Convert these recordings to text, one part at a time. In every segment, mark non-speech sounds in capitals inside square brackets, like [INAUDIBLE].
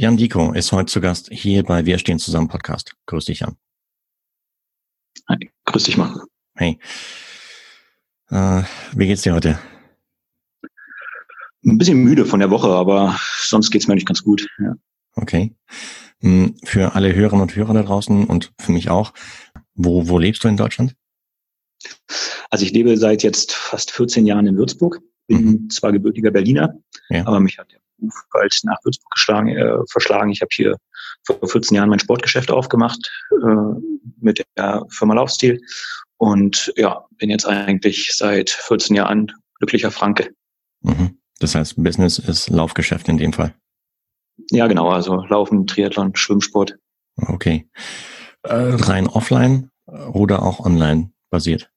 Jan Diko ist heute zu Gast hier bei Wir stehen zusammen Podcast. Grüß dich, Jan. Hi, grüß dich, Mann. Hey. Äh, wie geht's dir heute? Ein bisschen müde von der Woche, aber sonst geht's mir nicht ganz gut. Ja. Okay. Hm, für alle Hörerinnen und Hörer da draußen und für mich auch, wo, wo lebst du in Deutschland? Also ich lebe seit jetzt fast 14 Jahren in Würzburg, bin mhm. zwar gebürtiger Berliner, ja. aber mich hat der Beruf bald nach Würzburg geschlagen, äh, verschlagen. Ich habe hier vor 14 Jahren mein Sportgeschäft aufgemacht äh, mit der Firma Laufstil und ja, bin jetzt eigentlich seit 14 Jahren glücklicher Franke. Mhm. Das heißt, Business ist Laufgeschäft in dem Fall. Ja, genau, also Laufen, Triathlon, Schwimmsport. Okay. Äh, rein offline oder auch online basiert?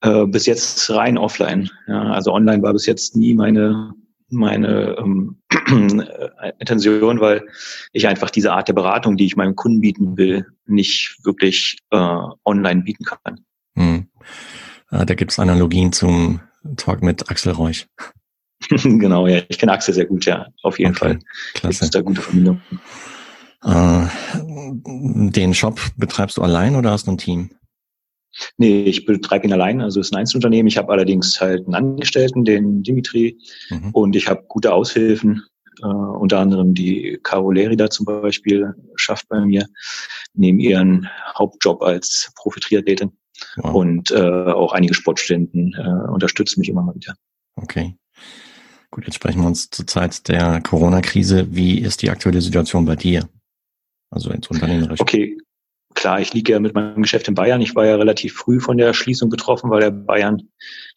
Äh, bis jetzt rein offline. Ja, also online war bis jetzt nie meine meine ähm, Intention, weil ich einfach diese Art der Beratung, die ich meinem Kunden bieten will, nicht wirklich äh, online bieten kann. Hm. Äh, da gibt es Analogien zum Talk mit Axel Reuch. [LAUGHS] genau, ja, ich kenne Axel sehr gut, ja, auf jeden okay. Fall. Klasse. Das ist da gute Verbindung. Äh, den Shop betreibst du allein oder hast du ein Team? Nee, ich betreibe ihn allein, also es ist ein Einzelunternehmen. Ich habe allerdings halt einen Angestellten, den Dimitri, mhm. und ich habe gute Aushilfen, äh, unter anderem die Caro Lerida zum Beispiel schafft bei mir neben ihren Hauptjob als Profi-Triathletin. Wow. Und äh, auch einige Sportstudenten äh, unterstützen mich immer mal wieder. Okay. Gut, jetzt sprechen wir uns zur Zeit der Corona-Krise. Wie ist die aktuelle Situation bei dir? Also ins Unternehmerischen. Okay, klar, ich liege ja mit meinem Geschäft in Bayern. Ich war ja relativ früh von der Schließung betroffen, weil der Bayern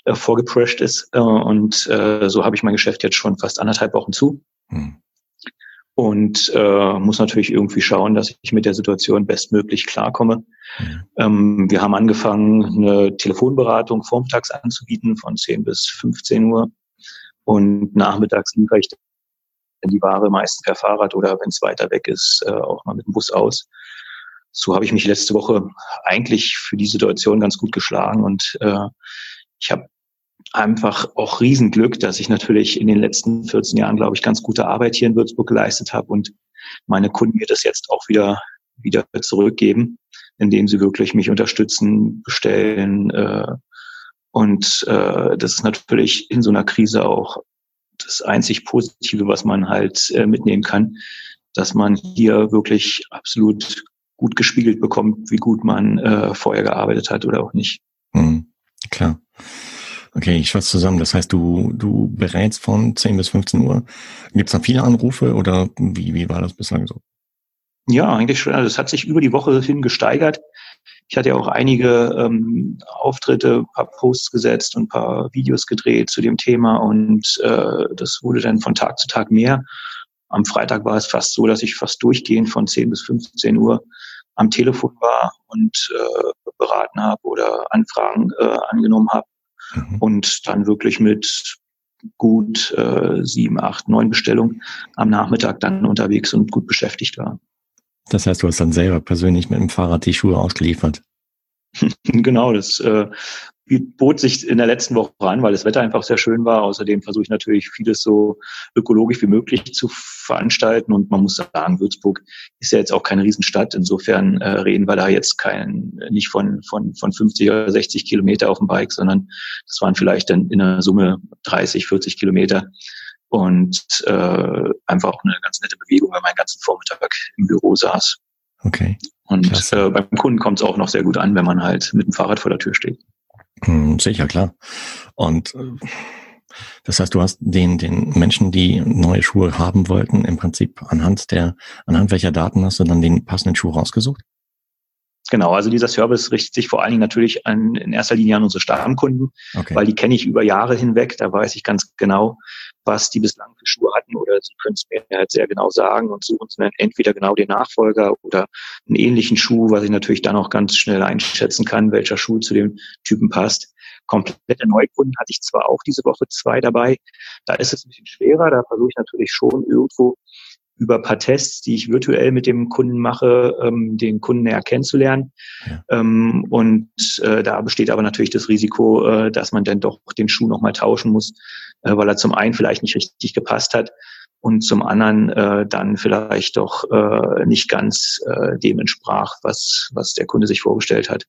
äh, vorgeprescht ist. Äh, und äh, so habe ich mein Geschäft jetzt schon fast anderthalb Wochen zu. Hm. Und äh, muss natürlich irgendwie schauen, dass ich mit der Situation bestmöglich klarkomme. Hm. Ähm, wir haben angefangen, eine Telefonberatung vormittags anzubieten von 10 bis 15 Uhr. Und nachmittags liefere ich die Ware meist per Fahrrad oder wenn es weiter weg ist, äh, auch mal mit dem Bus aus so habe ich mich letzte Woche eigentlich für die Situation ganz gut geschlagen und äh, ich habe einfach auch Riesenglück, dass ich natürlich in den letzten 14 Jahren, glaube ich, ganz gute Arbeit hier in Würzburg geleistet habe und meine Kunden mir das jetzt auch wieder wieder zurückgeben, indem sie wirklich mich unterstützen, bestellen äh, und äh, das ist natürlich in so einer Krise auch das einzig Positive, was man halt äh, mitnehmen kann, dass man hier wirklich absolut gut gespiegelt bekommt, wie gut man äh, vorher gearbeitet hat oder auch nicht. Mhm, klar. Okay, ich fasse zusammen. Das heißt, du, du berätst von 10 bis 15 Uhr. Gibt es da viele Anrufe oder wie, wie war das bislang so? Ja, eigentlich schon. Also es hat sich über die Woche hin gesteigert. Ich hatte ja auch einige ähm, Auftritte, ein paar Posts gesetzt und ein paar Videos gedreht zu dem Thema und äh, das wurde dann von Tag zu Tag mehr. Am Freitag war es fast so, dass ich fast durchgehend von 10 bis 15 Uhr am Telefon war und äh, beraten habe oder Anfragen äh, angenommen habe mhm. und dann wirklich mit gut äh, sieben, acht, neun Bestellungen am Nachmittag dann unterwegs und gut beschäftigt war. Das heißt, du hast dann selber persönlich mit dem Fahrrad die Schuhe ausgeliefert. [LAUGHS] genau, das äh, bot sich in der letzten Woche an, weil das Wetter einfach sehr schön war. Außerdem versuche ich natürlich vieles so ökologisch wie möglich zu veranstalten. Und man muss sagen, Würzburg ist ja jetzt auch keine Riesenstadt. Insofern äh, reden wir da jetzt kein, nicht von, von, von 50 oder 60 Kilometer auf dem Bike, sondern das waren vielleicht dann in der Summe 30, 40 Kilometer. Und äh, einfach auch eine ganz nette Bewegung, weil man den ganzen Vormittag im Büro saß. Okay. Und äh, beim Kunden kommt es auch noch sehr gut an, wenn man halt mit dem Fahrrad vor der Tür steht. Hm, sicher, klar. Und äh, das heißt, du hast den, den Menschen, die neue Schuhe haben wollten, im Prinzip anhand der, anhand welcher Daten hast du dann den passenden Schuh rausgesucht? Genau, also dieser Service richtet sich vor allen Dingen natürlich an, in erster Linie an unsere Stammkunden, okay. weil die kenne ich über Jahre hinweg. Da weiß ich ganz genau, was die bislang für Schuhe hatten oder sie können es mir halt sehr genau sagen und suchen dann entweder genau den Nachfolger oder einen ähnlichen Schuh, was ich natürlich dann auch ganz schnell einschätzen kann, welcher Schuh zu dem Typen passt. Komplette Neukunden hatte ich zwar auch diese Woche zwei dabei. Da ist es ein bisschen schwerer. Da versuche ich natürlich schon irgendwo über ein paar Tests, die ich virtuell mit dem Kunden mache, ähm, den Kunden näher kennenzulernen. Ja. Ähm, und äh, da besteht aber natürlich das Risiko, äh, dass man dann doch den Schuh nochmal tauschen muss, äh, weil er zum einen vielleicht nicht richtig gepasst hat und zum anderen äh, dann vielleicht doch äh, nicht ganz äh, dem entsprach, was, was der Kunde sich vorgestellt hat.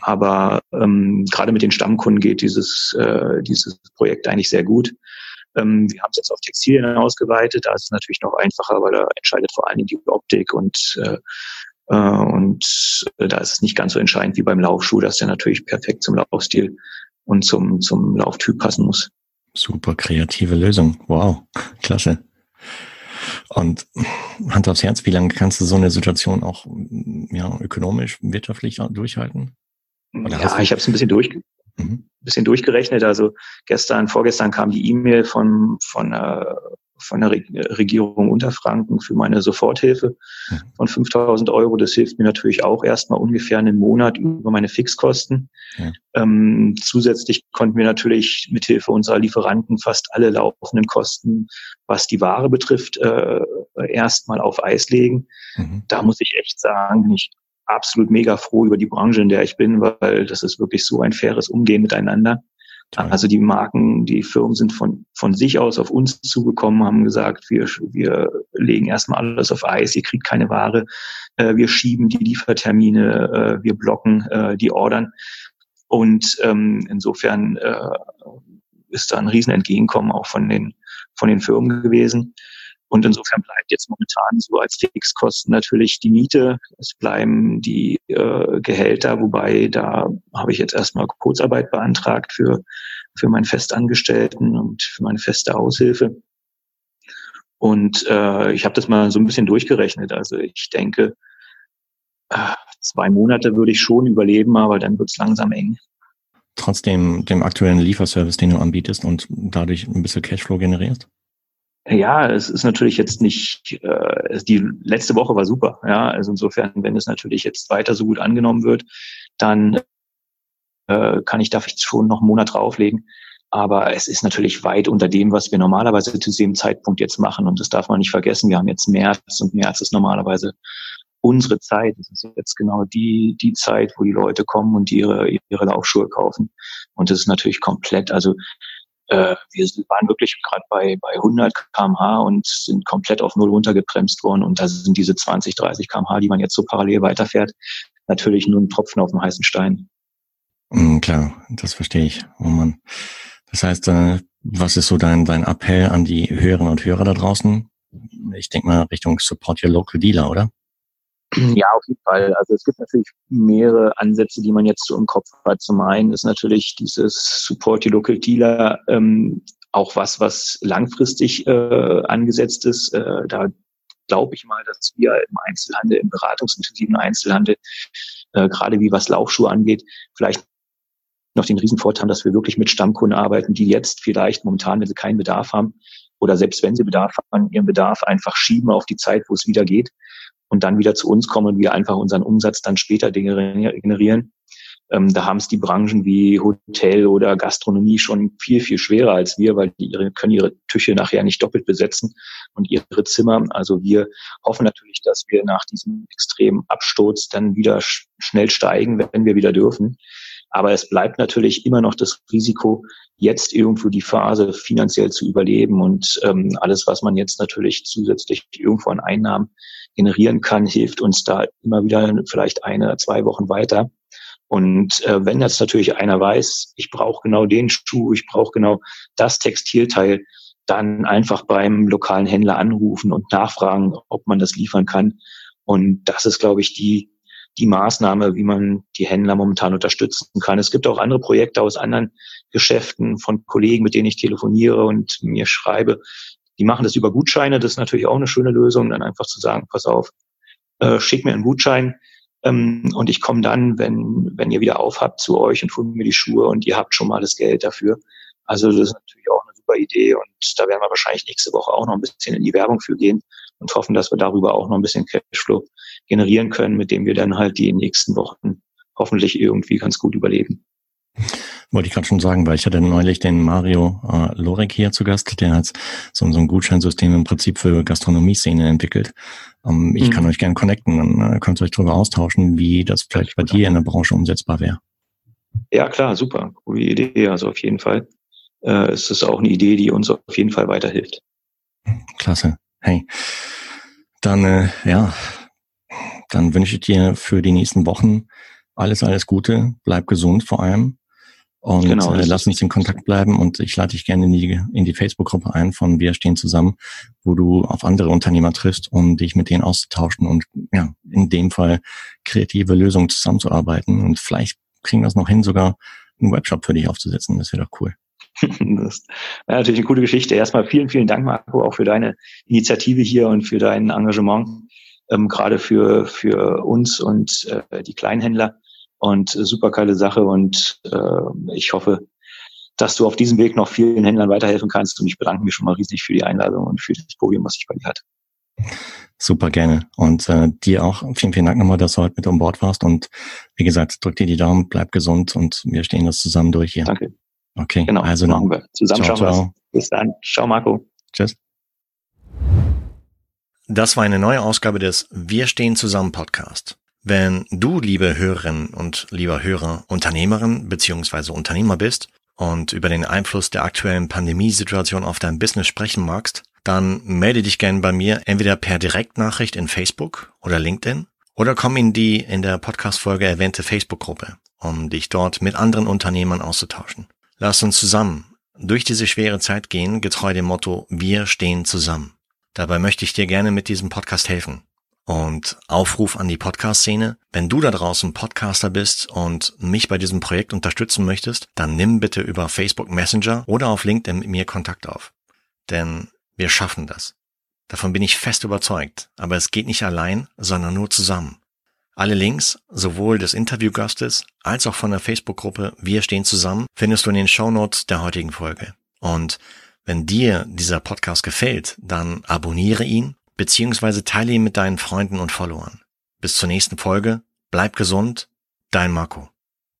Aber ähm, gerade mit den Stammkunden geht dieses, äh, dieses Projekt eigentlich sehr gut. Ähm, wir haben es jetzt auf Textilien ausgeweitet. Da ist es natürlich noch einfacher, weil da entscheidet vor allen Dingen die Optik und äh, äh, und da ist es nicht ganz so entscheidend wie beim Laufschuh, dass der natürlich perfekt zum Laufstil und zum, zum Lauftyp passen muss. Super kreative Lösung. Wow, klasse. Und Hand aufs Herz, wie lange kannst du so eine Situation auch ja, ökonomisch, wirtschaftlich durchhalten? Oder ja, ich habe es ein bisschen durch, mhm. bisschen durchgerechnet. Also gestern, vorgestern kam die E-Mail von, von, äh, von der Regierung Unterfranken für meine Soforthilfe mhm. von 5000 Euro. Das hilft mir natürlich auch erstmal ungefähr einen Monat über meine Fixkosten. Ja. Ähm, zusätzlich konnten wir natürlich mithilfe unserer Lieferanten fast alle laufenden Kosten, was die Ware betrifft, äh, erstmal auf Eis legen. Mhm. Da muss ich echt sagen, bin ich absolut mega froh über die Branche, in der ich bin, weil das ist wirklich so ein faires Umgehen miteinander. Toll. Also die Marken, die Firmen sind von, von sich aus auf uns zugekommen, haben gesagt, wir, wir legen erstmal alles auf Eis, ihr kriegt keine Ware, äh, wir schieben die Liefertermine, äh, wir blocken äh, die Ordern. Und ähm, insofern äh, ist da ein Riesenentgegenkommen auch von den, von den Firmen gewesen. Und insofern bleibt jetzt momentan so als Fixkosten natürlich die Miete. Es bleiben die äh, Gehälter, wobei da habe ich jetzt erstmal Kurzarbeit beantragt für, für meinen Festangestellten und für meine feste Aushilfe. Und äh, ich habe das mal so ein bisschen durchgerechnet. Also ich denke, äh, zwei Monate würde ich schon überleben, aber dann wird es langsam eng. Trotzdem dem aktuellen Lieferservice, den du anbietest und dadurch ein bisschen Cashflow generierst? Ja, es ist natürlich jetzt nicht, äh, die letzte Woche war super, ja. Also insofern, wenn es natürlich jetzt weiter so gut angenommen wird, dann äh, kann ich da vielleicht schon noch einen Monat drauflegen. Aber es ist natürlich weit unter dem, was wir normalerweise zu diesem Zeitpunkt jetzt machen. Und das darf man nicht vergessen. Wir haben jetzt März und März ist normalerweise unsere Zeit. Das ist jetzt genau die, die Zeit, wo die Leute kommen und ihre, ihre Laufschuhe kaufen. Und das ist natürlich komplett, also äh, wir waren wirklich gerade bei, bei 100 kmh und sind komplett auf Null runtergebremst worden. Und da sind diese 20, 30 kmh, die man jetzt so parallel weiterfährt, natürlich nur ein Tropfen auf dem heißen Stein. Mm, klar, das verstehe ich. Oh Mann. Das heißt, äh, was ist so dein, dein Appell an die Hörerinnen und Hörer da draußen? Ich denke mal Richtung Support Your Local Dealer, oder? [CLEARS THROAT] Ja, auf jeden Fall. Also es gibt natürlich mehrere Ansätze, die man jetzt so im Kopf hat. Zum einen ist natürlich dieses Support Your Local Dealer ähm, auch was, was langfristig äh, angesetzt ist. Äh, da glaube ich mal, dass wir im Einzelhandel, im beratungsintensiven Einzelhandel, äh, gerade wie was Laufschuhe angeht, vielleicht noch den Riesenvorteil haben, dass wir wirklich mit Stammkunden arbeiten, die jetzt vielleicht momentan, wenn sie keinen Bedarf haben, oder selbst wenn sie Bedarf haben, ihren Bedarf einfach schieben auf die Zeit, wo es wieder geht und dann wieder zu uns kommen und wir einfach unseren Umsatz dann später generieren. Ähm, da haben es die Branchen wie Hotel oder Gastronomie schon viel, viel schwerer als wir, weil die ihre, können ihre Tüche nachher nicht doppelt besetzen und ihre Zimmer. Also wir hoffen natürlich, dass wir nach diesem extremen Absturz dann wieder sch schnell steigen, wenn wir wieder dürfen. Aber es bleibt natürlich immer noch das Risiko, jetzt irgendwo die Phase finanziell zu überleben. Und ähm, alles, was man jetzt natürlich zusätzlich irgendwo an Einnahmen generieren kann, hilft uns da immer wieder vielleicht eine, zwei Wochen weiter. Und äh, wenn jetzt natürlich einer weiß, ich brauche genau den Schuh, ich brauche genau das Textilteil, dann einfach beim lokalen Händler anrufen und nachfragen, ob man das liefern kann. Und das ist, glaube ich, die die Maßnahme, wie man die Händler momentan unterstützen kann. Es gibt auch andere Projekte aus anderen Geschäften von Kollegen, mit denen ich telefoniere und mir schreibe. Die machen das über Gutscheine. Das ist natürlich auch eine schöne Lösung, dann einfach zu sagen, pass auf, äh, schick mir einen Gutschein ähm, und ich komme dann, wenn, wenn ihr wieder aufhabt, zu euch und hole mir die Schuhe und ihr habt schon mal das Geld dafür. Also das ist natürlich auch eine super Idee und da werden wir wahrscheinlich nächste Woche auch noch ein bisschen in die Werbung für gehen und hoffen, dass wir darüber auch noch ein bisschen Cashflow generieren können, mit dem wir dann halt die nächsten Wochen hoffentlich irgendwie ganz gut überleben. Wollte ich gerade schon sagen, weil ich hatte neulich den Mario äh, Lorek hier zu Gast, der hat so, so ein Gutscheinsystem im Prinzip für Gastronomie-Szene entwickelt. Ähm, ich mhm. kann euch gerne connecten, dann äh, könnt ihr euch darüber austauschen, wie das vielleicht bei dir in der Branche umsetzbar wäre. Ja, klar, super. Coole Idee. Also auf jeden Fall äh, ist es auch eine Idee, die uns auf jeden Fall weiterhilft. Klasse. Hey, dann äh, ja, dann wünsche ich dir für die nächsten Wochen alles, alles Gute. Bleib gesund vor allem. Und genau, äh, lass uns in Kontakt bleiben und ich lade dich gerne in die, in die Facebook-Gruppe ein von Wir stehen zusammen, wo du auf andere Unternehmer triffst, um dich mit denen auszutauschen und ja, in dem Fall kreative Lösungen zusammenzuarbeiten. Und vielleicht kriegen wir es noch hin, sogar einen Webshop für dich aufzusetzen. Das wäre doch cool. [LAUGHS] Das wäre natürlich eine coole Geschichte. Erstmal vielen, vielen Dank, Marco, auch für deine Initiative hier und für dein Engagement, ähm, gerade für, für uns und äh, die Kleinhändler. Und äh, super geile Sache. Und äh, ich hoffe, dass du auf diesem Weg noch vielen Händlern weiterhelfen kannst. Und ich bedanke mich schon mal riesig für die Einladung und für das Podium, was ich bei dir hatte. Super gerne. Und äh, dir auch vielen, vielen Dank nochmal, dass du heute mit an Bord warst. Und wie gesagt, drück dir die Daumen, bleib gesund und wir stehen das zusammen durch hier. Danke. Okay, genau, also machen wir. Zusammen ciao, schauen wir Bis dann. Ciao, Marco. Tschüss. Das war eine neue Ausgabe des Wir stehen zusammen Podcast. Wenn du, liebe Hörerinnen und lieber Hörer, Unternehmerin bzw. Unternehmer bist und über den Einfluss der aktuellen Pandemiesituation auf dein Business sprechen magst, dann melde dich gerne bei mir entweder per Direktnachricht in Facebook oder LinkedIn oder komm in die in der Podcast-Folge erwähnte Facebook-Gruppe, um dich dort mit anderen Unternehmern auszutauschen. Lass uns zusammen durch diese schwere Zeit gehen, getreu dem Motto Wir stehen zusammen. Dabei möchte ich dir gerne mit diesem Podcast helfen. Und Aufruf an die Podcast-Szene. Wenn du da draußen Podcaster bist und mich bei diesem Projekt unterstützen möchtest, dann nimm bitte über Facebook Messenger oder auf LinkedIn mit mir Kontakt auf. Denn wir schaffen das. Davon bin ich fest überzeugt. Aber es geht nicht allein, sondern nur zusammen. Alle Links, sowohl des Interviewgastes als auch von der Facebook-Gruppe Wir stehen zusammen, findest du in den Shownotes der heutigen Folge. Und wenn dir dieser Podcast gefällt, dann abonniere ihn beziehungsweise teile ihn mit deinen Freunden und Followern. Bis zur nächsten Folge, bleib gesund, dein Marco.